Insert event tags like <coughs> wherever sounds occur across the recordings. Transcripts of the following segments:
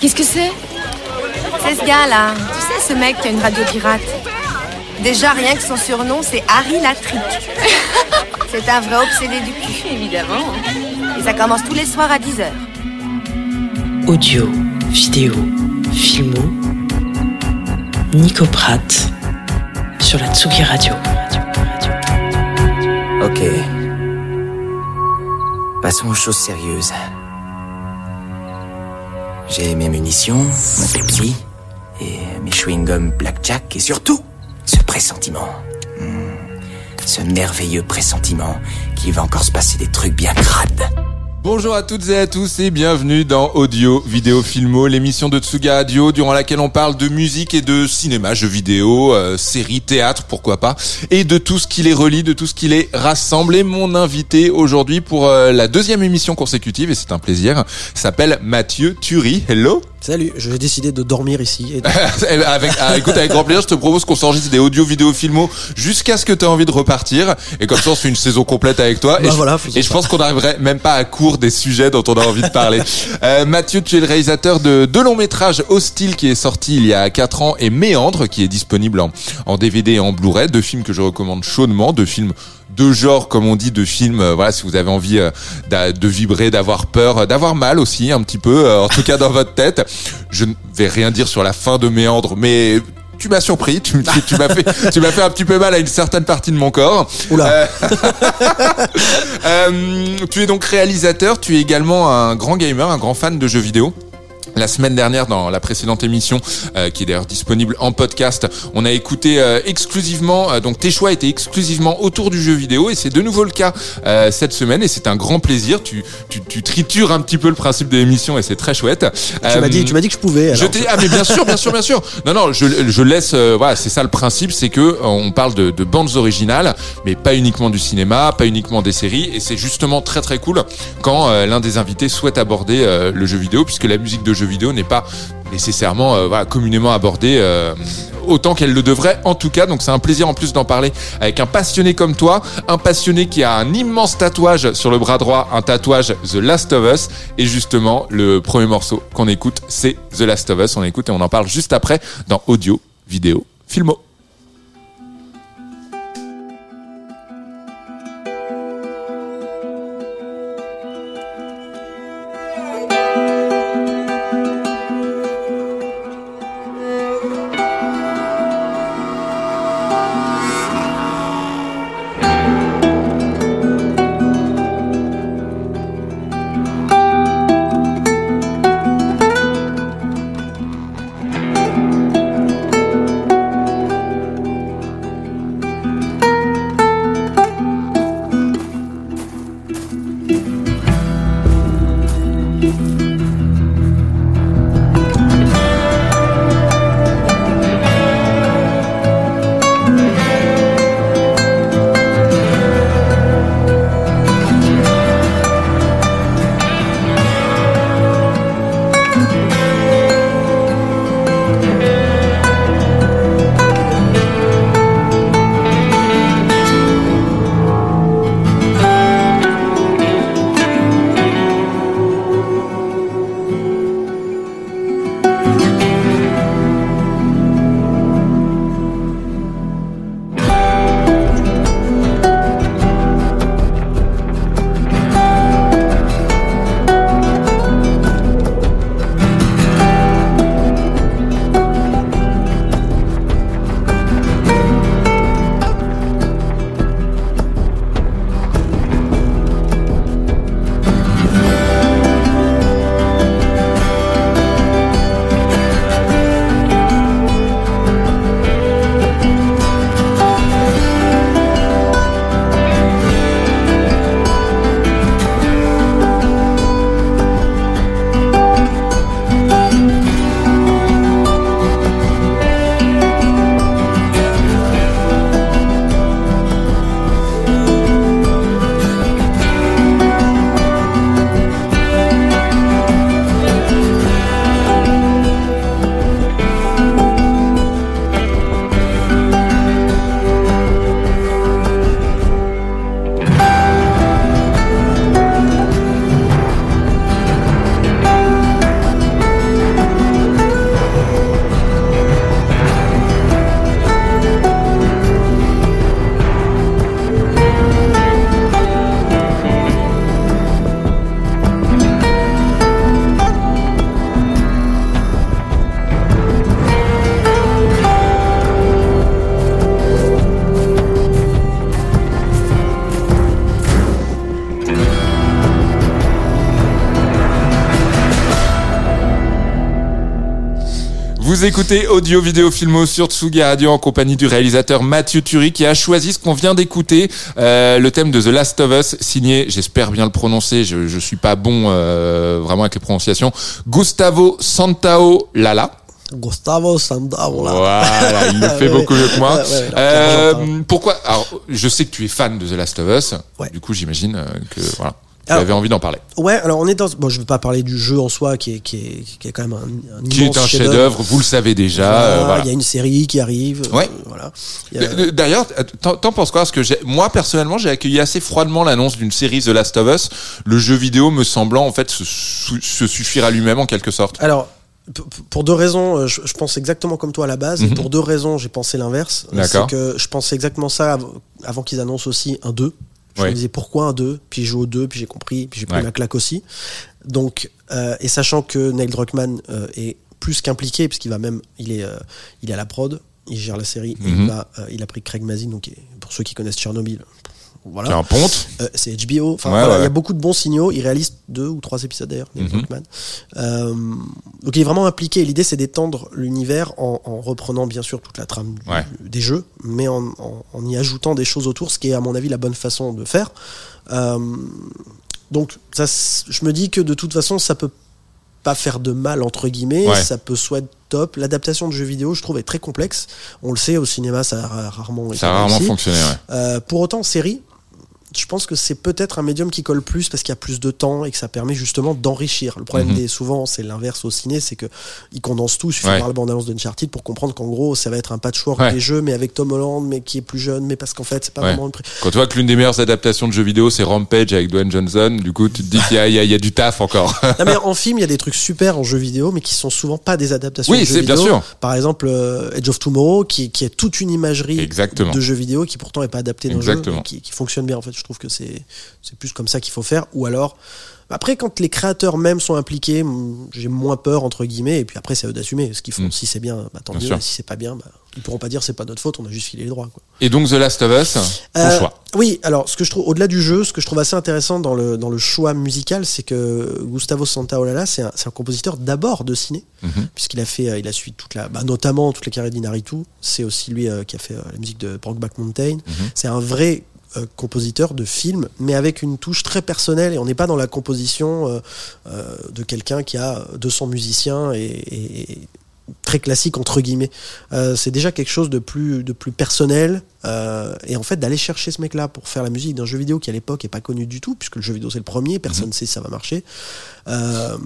Qu'est-ce que c'est C'est ce gars-là. Tu sais, ce mec qui a une radio pirate. Déjà, rien que son surnom, c'est Harry Latrick. <laughs> c'est un vrai obsédé du cul. Évidemment. Et ça commence tous les soirs à 10h. Audio, vidéo, filmo. Nico Pratt sur la Tsugi Radio. Ok. Passons aux choses sérieuses. J'ai mes munitions, mon Pepsi, et mes chewing-gums Blackjack, et surtout, ce pressentiment. Hmm. Ce merveilleux pressentiment qu'il va encore se passer des trucs bien crades. Bonjour à toutes et à tous et bienvenue dans Audio, Vidéo, Filmo, l'émission de Tsuga Radio durant laquelle on parle de musique et de cinéma, jeux vidéo, euh, séries, théâtre, pourquoi pas, et de tout ce qui les relie, de tout ce qui les rassemble. Et mon invité aujourd'hui pour euh, la deuxième émission consécutive, et c'est un plaisir, s'appelle Mathieu Thury. Hello Salut, j'ai décidé de dormir ici. Et de- <laughs> avec, ah, écoute, avec grand plaisir, je te propose qu'on s'enregistre des audio, vidéo, filmo jusqu'à ce que tu aies envie de repartir. Et comme ça, on se fait une saison complète avec toi. Bah et, je- voilà, et je pense qu'on n'arriverait même pas à court des sujets dont on a envie de parler. <laughs> Euh, Mathieu, tu es le réalisateur de deux longs métrages Hostile qui est sorti il y a 4 ans et Méandre qui est disponible en, en DVD et en Blu-ray. Deux films que je recommande chaudement, deux films de genre, comme on dit, de films. euh, voilà, si vous avez envie euh, de vibrer, d'avoir peur, euh, d'avoir mal aussi un petit peu, en tout cas dans votre tête. Je ne vais rien dire sur la fin de Méandre, mais tu m'as surpris. Tu, tu- tu m'as fait, <laughs> tu m'as fait un petit peu mal à une certaine partie de mon corps. Oula. Euh, <laughs> euh, tu es donc réalisateur. Tu es également un grand gamer, un grand fan de jeux vidéo. La semaine dernière, dans la précédente émission, euh, qui est d'ailleurs disponible en podcast, on a écouté euh, exclusivement, euh, donc tes choix étaient exclusivement autour du jeu vidéo, et c'est de nouveau le cas euh, cette semaine, et c'est un grand plaisir. Tu, tu, tu tritures un petit peu le principe de l'émission, et c'est très chouette. tu m'as dit, tu m'as dit que je pouvais. Je alors. t'ai- ah mais bien sûr, bien sûr, bien sûr. Non non, je, je laisse. euh, voilà, c'est ça le principe, c'est que euh, on parle de, de bandes originales, mais pas uniquement du cinéma, pas uniquement des séries, et c'est justement très très cool quand euh, l'un des invités souhaite aborder euh, le jeu vidéo, puisque la musique de jeu vidéo n'est pas nécessairement euh, communément abordée euh, autant qu'elle le devrait en tout cas. Donc c'est un plaisir en plus d'en parler avec un passionné comme toi un passionné qui a un immense tatouage sur le bras droit un tatouage The Last of Us. Et justement le premier morceau qu'on écoute c'est The Last of Us. On écoute et on en parle juste après dans audio vidéo filmo Vous écoutez Audio Vidéo Filmo sur Tsugi Radio en compagnie du réalisateur Mathieu Turi qui a choisi ce qu'on vient d'écouter, euh, le thème de The Last of Us, signé, j'espère bien le prononcer, je, je suis pas bon euh, vraiment avec les prononciations, Gustavo Santao Lala. Gustavo Santao Lala. Voilà, il le fait <laughs> beaucoup mieux que moi. Euh, pourquoi Alors, je sais que tu es fan de The Last of Us. Ouais. Du coup, j'imagine euh, que voilà, tu Alors, avais envie d'en parler. Ouais, alors on est dans. Bon, je vais pas parler du jeu en soi, qui est, qui est, qui est quand même un, un Qui est un chef-d'œuvre, vous le savez déjà. Voilà, euh, Il voilà. y a une série qui arrive. euh, Ouais. voilà. Il a- Euh, D'ailleurs, t'en penses quoi? Parce que moi personnellement, j'ai accueilli assez froidement l'annonce d'une série The Last of Us, le jeu vidéo me semblant en fait se, suffire à lui-même en quelque sorte. Alors, pour deux raisons, je, pense exactement comme toi à la base, Mhm. et pour deux raisons, j'ai pensé l'inverse. D'accord. C'est que je pensais exactement ça av- avant qu'ils annoncent aussi un 2. Je me disais pourquoi un 2, puis j'ai joué au 2, puis j'ai compris, puis j'ai pris Ouais. ma claque aussi. Donc, euh, et sachant que Neil Druckmann euh, est plus qu'impliqué, puisqu'il va même, il est, euh, il est à la prod, il gère la série, et Mhm. il, va, euh, il a pris Craig Mazin, donc pour ceux qui connaissent Tchernobyl, voilà. C'est un ponte. Euh, c'est HBO. Enfin, Ouais, voilà, il ouais. y a beaucoup de bons signaux. Il réalise deux ou trois épisodes d'ailleurs, Mhm. Euh, donc il est vraiment impliqué. L'idée c'est d'étendre l'univers en, en reprenant bien sûr toute la trame du- Ouais. des jeux, mais en, en- en y ajoutant des choses autour, ce qui est à mon avis la bonne façon de faire. Euh, donc ça, je me dis que de toute façon ça peut pas faire de mal entre guillemets. Ouais. Ça peut soit être top. L'adaptation de jeux vidéo, je trouve, est très complexe. On le sait au cinéma, ça a ra- rarement Ça a rarement fonctionné. Ouais. Euh, pour autant, série, je pense que c'est peut-être un médium qui colle plus parce qu'il y a plus de temps et que ça permet justement d'enrichir. Le problème Mhm. des souvent, c'est l'inverse au ciné, c'est que ils condensent tout. Il suffit Ouais. de voir la bande-annonce d'Uncharted pour comprendre qu'en gros, ça va être un patchwork Ouais. des jeux, mais avec Tom Holland, mais qui est plus jeune, mais parce qu'en fait, c'est pas Ouais. vraiment une pré- Quand tu vois que l'une des meilleures adaptations de jeux vidéo, c'est Rampage avec Dwayne Johnson, du coup, tu te dis qu'il y, y y a du taf encore. <laughs> Non, mais <laughs> en film, il y a des trucs super en jeux vidéo, mais qui sont souvent pas des adaptations Oui, de jeux c'est bien vidéo. sûr. Par exemple, euh, Edge of Tomorrow, qui, qui est toute une imagerie Exactement. de jeux vidéo, qui pourtant est pas adapté d'un jeu, Exactement. mais qui, qui fonctionne bien. En fait, je trouve que c'est c'est plus comme ça qu'il faut faire. Ou alors, après, quand les créateurs même sont impliqués, j'ai moins peur entre guillemets. Et puis après, c'est eux d'assumer ce qu'ils font. Mm. Si c'est bien, bah, tant Bien mieux. sûr. Et si c'est pas bien, bah, ils pourront pas dire c'est pas notre faute. On a juste filé les droits. Quoi. Et donc The Last of Us, ton Euh, choix. Oui, alors ce que je trouve au-delà du jeu, ce que je trouve assez intéressant dans le dans le choix musical, c'est que Gustavo Santaolalla, c'est un, compositeur d'abord de ciné, Mhm. puisqu'il a fait, euh, il a suivi toute la, bah, notamment toutes les carrières d'Inaritu. C'est aussi lui euh, qui a fait euh, la musique de Brokeback Mountain. Mhm. C'est un vrai euh, compositeur de films, mais avec une touche très personnelle. Et on n'est pas dans la composition euh, euh, de quelqu'un qui a 200 musiciens et, très classique entre guillemets. Euh, c'est déjà quelque chose de plus de plus personnel. euh, et en fait, d'aller chercher ce mec-là pour faire la musique d'un jeu vidéo qui à l'époque est pas connu du tout, puisque le jeu vidéo c'est le premier, personne ne sait si ça va marcher. Euh,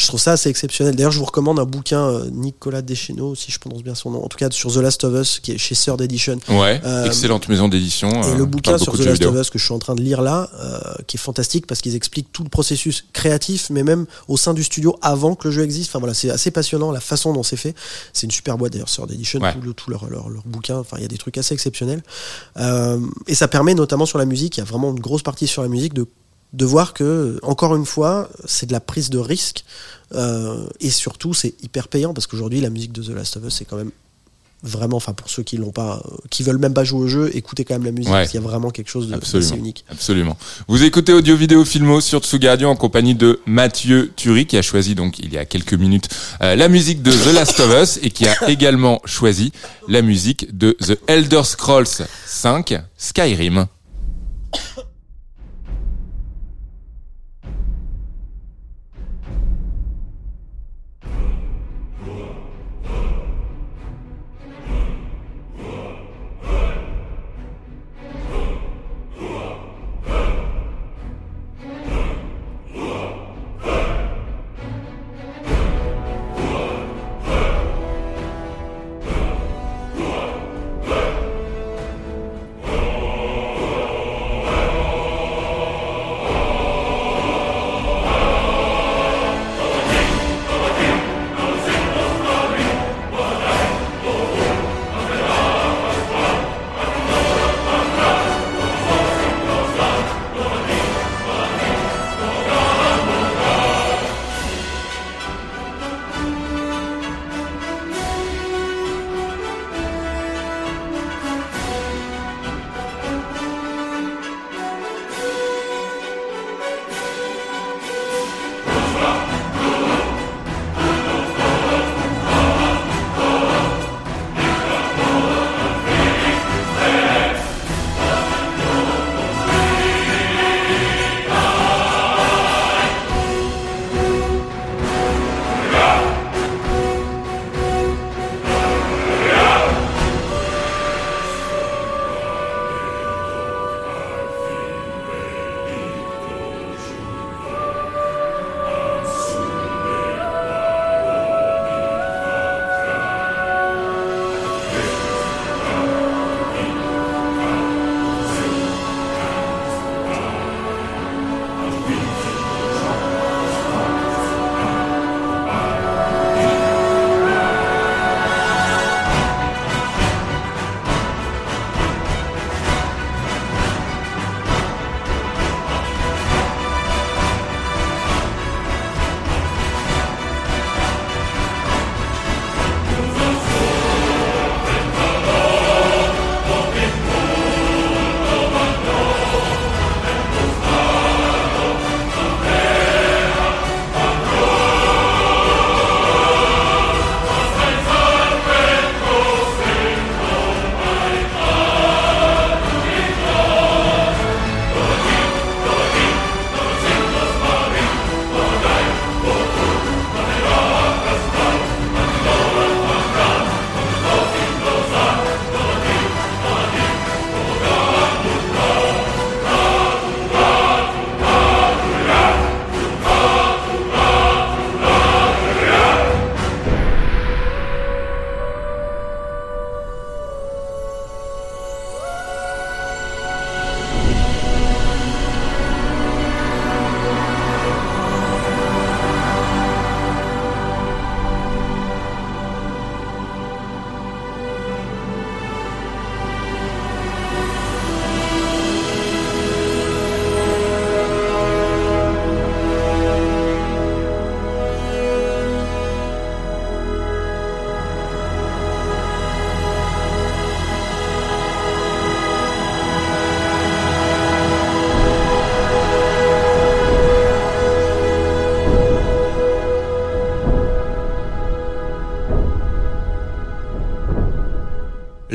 je trouve ça assez exceptionnel. D'ailleurs, je vous recommande un bouquin euh, Nicolas Deschenaux, si je prononce bien son nom, en tout cas sur The Last of Us, qui est chez Third Edition. Ouais, euh, excellente maison d'édition. Et euh, le qui bouquin sur The Last of. Us que je suis en train de lire là, euh, qui est fantastique parce qu'ils expliquent tout le processus créatif, mais même au sein du studio avant que le jeu existe. Enfin voilà, c'est assez passionnant la façon dont c'est fait. C'est une super boîte d'ailleurs, Third Edition, Ouais. tout, le, tout leur, leur, leur bouquin. Enfin, il y a des trucs assez exceptionnels. Euh, et ça permet notamment sur la musique, il y a vraiment une grosse partie sur la musique de de voir que encore une fois c'est de la prise de risque euh, et surtout c'est hyper payant parce qu'aujourd'hui la musique de The Last of Us c'est quand même vraiment enfin pour ceux qui l'ont pas euh, qui veulent même pas jouer au jeu écoutez quand même la musique Ouais. parce qu'il y a vraiment quelque chose de assez unique Absolument. Vous écoutez Audio Vidéo Filmo sur Tsugi Radio en compagnie de Mathieu Turi qui a choisi donc il y a quelques minutes euh, la musique de The Last of Us et qui a <coughs> également choisi la musique de The Elder Scrolls 5 Skyrim.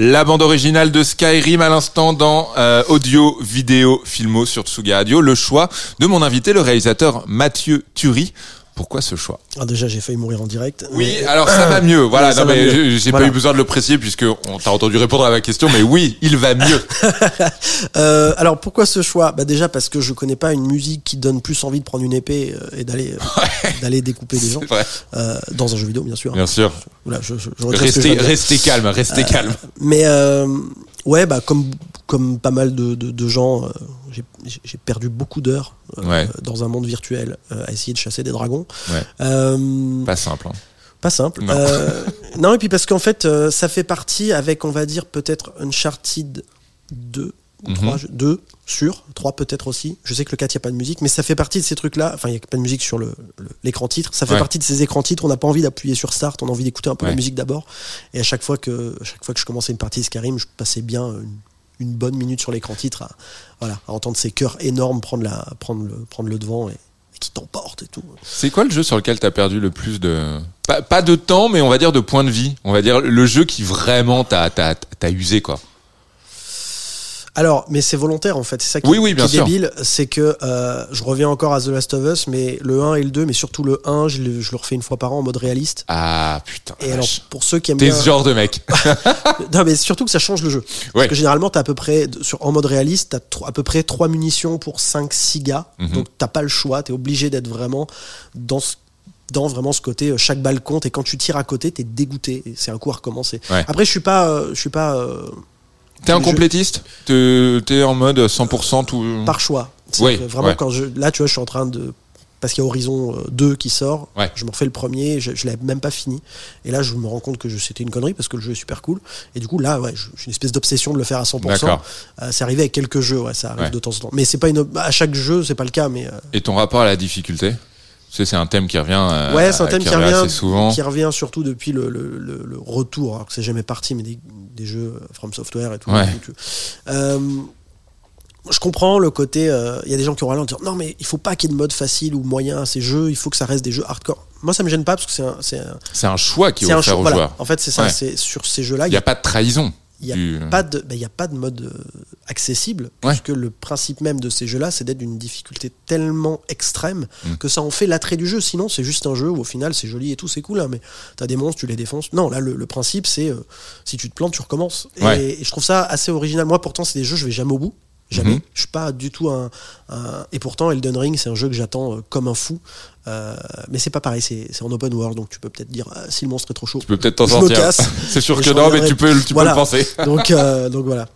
La bande originale de Skyrim à l'instant dans euh, audio, vidéo, filmo sur Tsuga Radio. Le choix de mon invité, le réalisateur Mathieu Turi. Pourquoi ce choix Ah, déjà, j'ai failli mourir en direct. Oui, mais- alors ça va mieux. Voilà, non, mais j'ai- Voilà. pas eu besoin de le préciser puisque on t'a entendu répondre à ma question, mais oui, il va mieux. <laughs> Euh, alors pourquoi ce choix? Bah déjà parce que je connais pas une musique qui donne plus envie de prendre une épée euh, et d'aller euh, d'aller découper des gens. Euh, dans un jeu vidéo bien sûr. Bien sûr. Voilà, je, je, je Restez, calme, restez calme. Mais ouais, bah comme comme pas mal de, de, de gens, j'ai- perdu beaucoup d'heures euh, Ouais. dans un monde virtuel euh, à essayer de chasser des dragons. Ouais. Euh, Pas simple. hein. Pas simple. Non. <laughs> Non, et puis parce qu'en fait, ça fait partie avec, on va dire, peut-être Uncharted 2 ou Mhm. 3, 2 sur, 3 peut-être aussi. Je sais que le 4, il n'y a pas de musique, mais ça fait partie de ces trucs-là. Enfin, il n'y a pas de musique sur le- le- l'écran titre. Ça fait Ouais. partie de ces écrans titres. On n'a pas envie d'appuyer sur Start, on a envie d'écouter un peu Ouais. la musique d'abord. Et à chaque fois que, à chaque fois que je commençais une partie de Skyrim, je passais bien une, une bonne minute sur l'écran titre à, voilà, à entendre ces chœurs énormes prendre, la, prendre, le, prendre le devant et, qui t'emportent et tout. C'est quoi le jeu sur lequel t'as perdu le plus de pas, pas de temps, mais on va dire de points de vie. On va dire le jeu qui vraiment t'a usé quoi. Alors, mais c'est volontaire en fait, c'est ça qui, Oui, oui, bien qui est débile, c'est que euh, je reviens encore à The Last of Us, mais le 1 et le 2, mais surtout le 1, je le, je le refais une fois par an en mode réaliste. Ah putain. Et alors, pour ceux qui aiment T'es ce genre de mec. <laughs> Non, mais surtout que ça change le jeu. Ouais. Parce que généralement, t'as à peu près, sur, en mode réaliste, t'as à peu près 3 munitions pour 5-6 gars. Mhm. Donc t'as pas le choix, t'es obligé d'être vraiment dans ce dans vraiment ce côté euh, chaque balle compte et quand tu tires à côté t'es dégoûté c'est un coup à recommencer Ouais. après je suis pas euh, je suis pas euh, T'es un complétiste T'es en mode 100% tout. par choix. Oui, vraiment, ouais. quand je, là, tu vois, je suis en train de. Parce qu'il y a Horizon euh, 2 qui sort, Ouais. je me refais le premier, je, je l'avais même pas fini. Et là, je me rends compte que c'était une connerie parce que le jeu est super cool. Et du coup, là, ouais, j'ai une espèce d'obsession de le faire à 100%. D'accord. Euh, c'est arrivé avec quelques jeux, ouais, ça arrive de temps en temps. Mais c'est pas une. À chaque jeu, c'est pas le cas, mais. euh, Et ton rapport à la difficulté c'est un thème qui revient. euh, ouais, c'est un thème qui, revient revient, assez souvent. qui revient surtout depuis le, le- le- le retour, alors que c'est jamais parti, mais des, des jeux euh, From Software et tout. Ouais. Euh, je comprends le côté. euh, Il y a des gens qui auront l'air de dire non, mais il faut pas qu'il y ait de mode facile ou moyen à ces jeux, il faut que ça reste des jeux hardcore. Moi, ça me gêne pas parce que c'est un. C'est un, choix qui est c'est un offert choix. aux Voilà. joueurs. En fait, c'est ça. Ouais. C'est sur ces jeux-là, Il n'y a pas de trahison. Il n'y a, du- pas de, ben, y a pas de mode euh, accessible, Ouais. puisque le principe même de ces jeux-là, c'est d'être d'une difficulté tellement extrême Mm. que ça en fait l'attrait du jeu. Sinon, c'est juste un jeu où au final, c'est joli et tout, c'est cool, hein, mais t'as des monstres, tu les défonces. Non, là, le, le principe, c'est euh, si tu te plantes, tu recommences. Et je trouve ça assez original. Moi, pourtant, c'est des jeux, je vais jamais au bout. Jamais. Mhm. Je suis pas du tout un, un- Et pourtant, Elden Ring, c'est un jeu que j'attends euh, comme un fou. Euh, mais c'est pas pareil, c'est en open world, donc tu peux peut-être dire ah, si le monstre est trop chaud. Tu peux peut-être t'en sortir. <laughs> C'est sûr que non, mais tu peux, tu Voilà. peux le penser. <laughs> Donc, euh, donc voilà.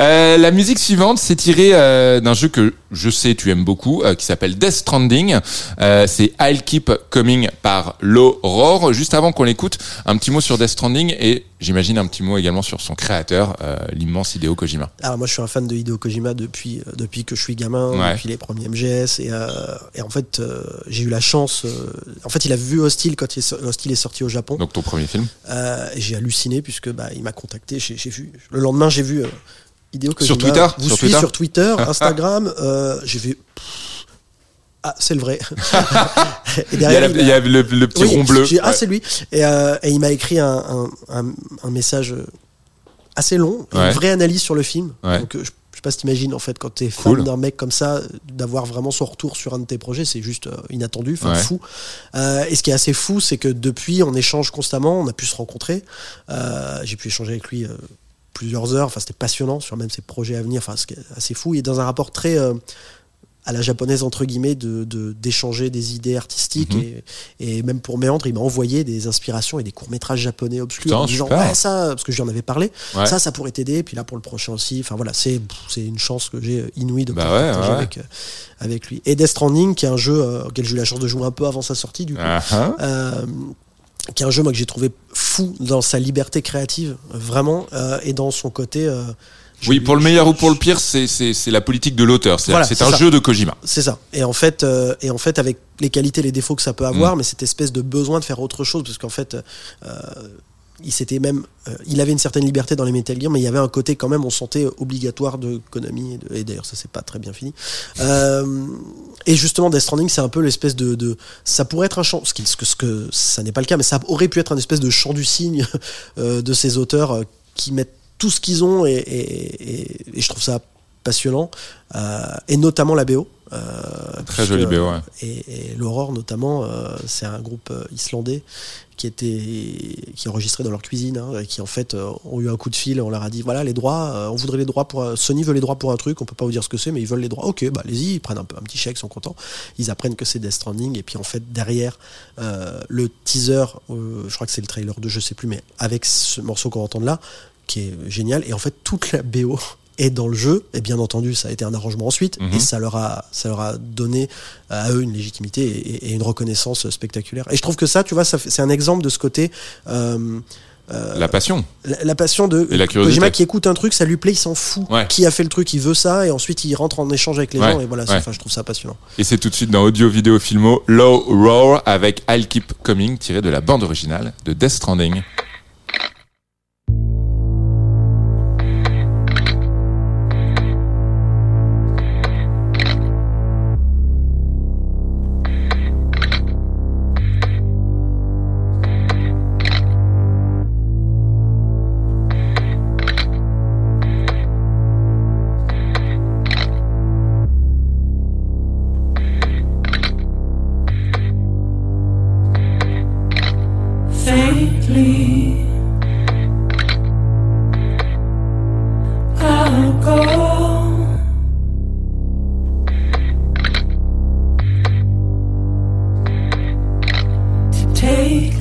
Euh, la musique suivante, c'est tiré euh, d'un jeu que je sais tu aimes beaucoup, euh, qui s'appelle Death Stranding. Euh, c'est I'll Keep Coming par l'Aurore. Juste avant qu'on l'écoute, un petit mot sur Death Stranding et j'imagine un petit mot également sur son créateur, euh, l'immense Hideo Kojima. Alors moi je suis un fan de Hideo Kojima depuis euh, depuis que je suis gamin, Ouais. depuis les premiers MGS et, euh, et en fait euh, j'ai eu la chance. en fait il a vu Hostile quand il est, so- Hostile est sorti au Japon. Donc ton premier film. J'ai halluciné puisque bah, il m'a contacté. J'ai vu le lendemain j'ai vu Hideo Kojima. Twitter Vous Sur suivez Twitter sur Twitter, Instagram. euh, j'ai vu. Ah c'est le vrai. <laughs> et Il y a, derrière la- il a- il y a le, le petit oui, rond bleu. dit, Ah, Ouais. c'est lui. Et, euh, et il m'a écrit un, un, un- un message euh, assez long, Ouais. une vraie analyse sur le film. Ouais. Donc, euh, je, pas si t'imagines, en fait, quand t'es fan Cool. d'un mec comme ça, d'avoir vraiment son retour sur un de tes projets, c'est juste euh, inattendu, enfin Ouais. fou. Euh, et ce qui est assez fou, c'est que depuis, on échange constamment, on a pu se rencontrer. Euh, J'ai pu échanger avec lui. plusieurs heures, enfin c'était passionnant sur même ses projets à venir, enfin c'est assez fou, et dans un rapport très à la japonaise entre guillemets de de- d'échanger des idées artistiques Mhm. et, et même pour Méandre il m'a envoyé des inspirations et des courts métrages japonais obscurs Putain, en disant super. ouais ça parce que j'en avais parlé Ouais. ça ça pourrait t'aider puis là pour le prochain aussi enfin voilà c'est c'est une chance que j'ai inouïe de Bah ouais, partager ouais. avec euh, avec lui et Death Stranding qui est un jeu euh, auquel j'ai eu la chance de jouer un peu avant sa sortie du coup Ah, ah. euh, qui est un jeu moi que j'ai trouvé fou dans sa liberté créative vraiment euh, et dans son côté euh, Oui, pour le meilleur ou pour le pire, c'est c'est c'est la politique de l'auteur. C'est Voilà, un ça. jeu de Kojima. C'est ça. Et en fait, euh, et en fait, avec les qualités, les défauts que ça peut Mm. avoir, mais cette espèce de besoin de faire autre chose, parce qu'en fait, euh, il s'était même, euh, il avait une certaine liberté dans les Metal Gear, mais il y avait un côté quand même, on sentait obligatoire de Konami. Et, d'ailleurs, ça c'est pas très bien fini. Euh, et justement, Death Stranding, c'est un peu l'espèce de, de, ça pourrait être un chant, ce, qui, ce que, ce que ça n'est pas le cas, mais ça aurait pu être un espèce de chant du cygne <laughs> euh, de ces auteurs euh, qui mettent tout ce qu'ils ont et, et- et- et je trouve ça passionnant euh, et notamment la BO. euh, Très jolie BO, ouais. Et, l'Aurore notamment, euh, c'est un groupe islandais qui était qui enregistrait dans leur cuisine, hein, et qui en fait euh, ont eu un coup de fil, on leur a dit voilà les droits, euh, on voudrait les droits pour un- Sony veut les droits pour un truc, on peut pas vous dire ce que c'est, mais ils veulent les droits. Ok, bah allez-y, ils prennent un, peu, un petit chèque, ils sont contents. Ils apprennent que c'est Death Stranding et puis en fait derrière euh, le teaser, je crois que c'est le trailer de je sais plus, mais avec ce morceau qu'on va entendre là, qui est génial et en fait toute la BO est dans le jeu et bien entendu ça a été un arrangement ensuite Mhm. et ça leur a ça leur a donné à eux une légitimité et, et une reconnaissance spectaculaire et je trouve que ça tu vois c'est un exemple de ce côté euh, euh, La passion. la, la passion de Et la curiosité. Kojima qui écoute un truc ça lui plaît il s'en fout Ouais. qui a fait le truc il veut ça et ensuite il rentre en échange avec les Ouais, gens et voilà c'est- ouais. enfin, je trouve ça passionnant Et c'est tout de suite dans Audio Vidéo Filmo Low Roar avec I'll Keep Coming tiré de la bande originale de Death Stranding.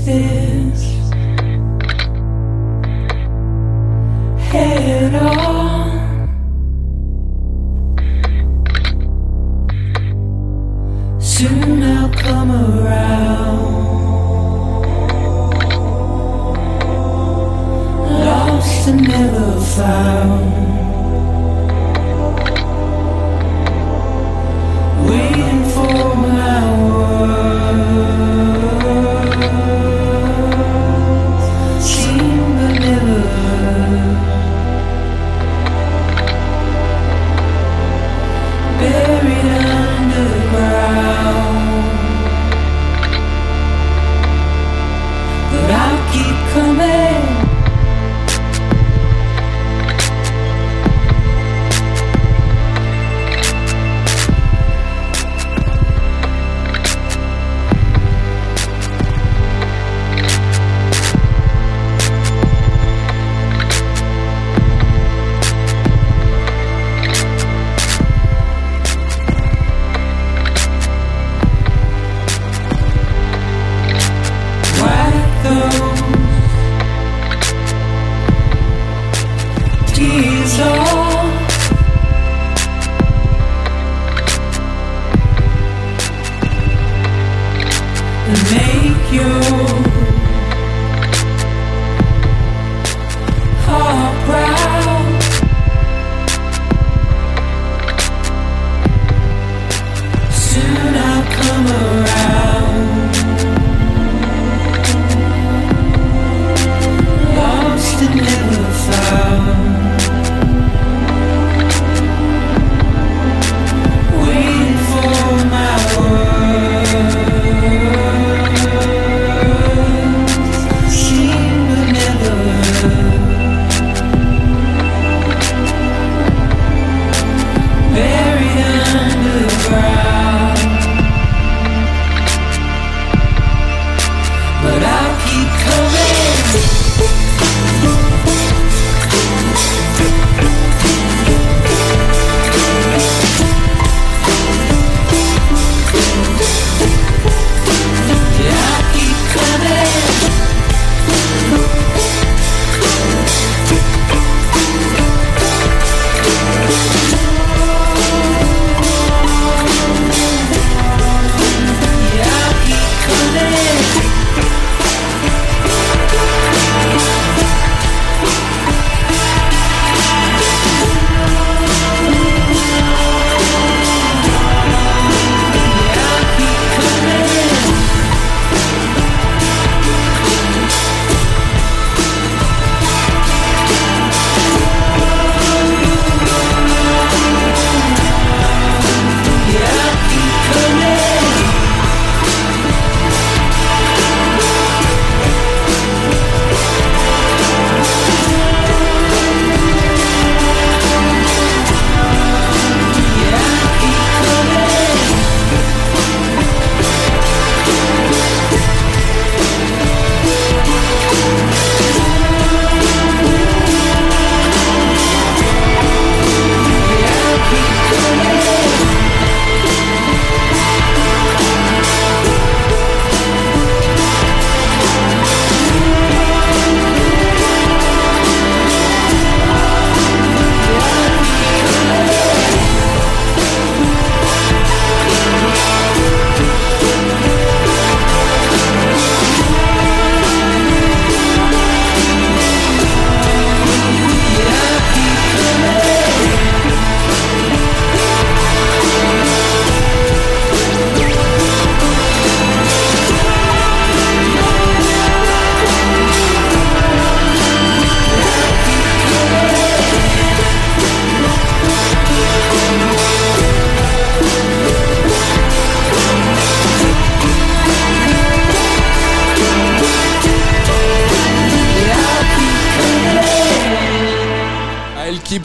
This head on.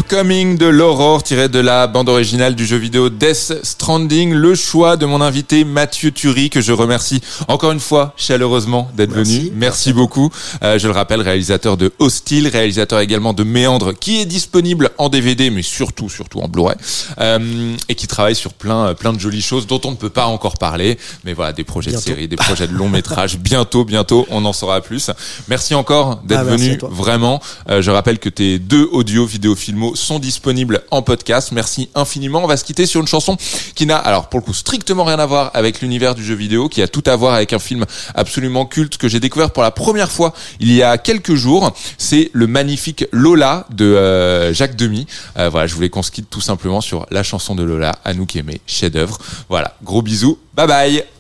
Keep Coming de l'Aurore tiré de la bande originale du jeu vidéo Death Stranding. Le choix de mon invité Mathieu Turi que je remercie encore une fois chaleureusement d'être venu. Merci beaucoup. Euh, je le rappelle, réalisateur de Hostile, réalisateur également de Méandre qui est disponible en DVD mais surtout surtout en Blu-ray euh, et qui travaille sur plein plein de jolies choses dont on ne peut pas encore parler. Mais voilà, des projets Bientôt. de séries, des projets de long métrage. <laughs> bientôt, bientôt, on en saura plus. Merci encore d'être Ah, venu. Vraiment, Euh, je rappelle que tes deux audios, vidéo, filmo sont disponibles en podcast. Merci infiniment. On va se quitter sur une chanson qui n'a, alors pour le coup, strictement rien à voir avec l'univers du jeu vidéo, qui a tout à voir avec un film absolument culte que j'ai découvert pour la première fois il y a quelques jours. C'est le magnifique Lola de euh, Jacques Demy. Euh, voilà, je voulais qu'on se quitte tout simplement sur la chanson de Lola, Anouk Aimé, chef-d'œuvre. Voilà, gros bisous, bye bye.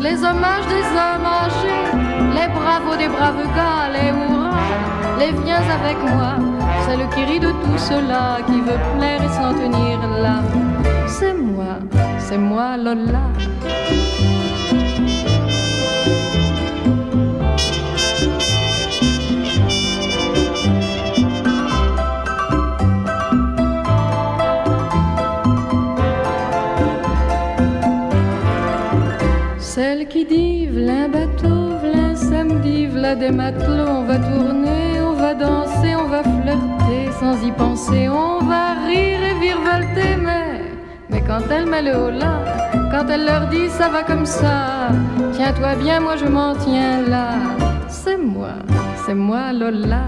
Les hommages des hommes âgés, les bravos des braves gars, les hurrahs, les viens avec moi, celle qui rit de tout cela, qui veut plaire et s'en tenir là. C'est moi, c'est moi Lola. Des matelots, on va tourner, on va danser, on va flirter. Sans y penser, on va rire et virevolter, mais, mais quand elle met le haut là, quand elle leur dit ça va comme ça, tiens-toi bien, moi je m'en tiens là, c'est moi, c'est moi Lola.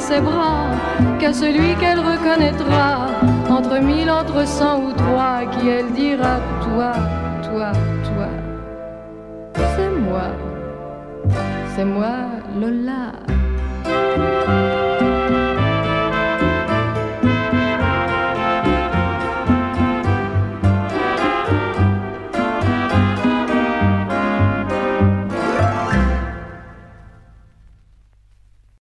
Ses bras qu'à celui qu'elle reconnaîtra, entre mille, entre cent ou trois, qui elle dira toi, toi, toi. C'est moi, c'est moi, Lola.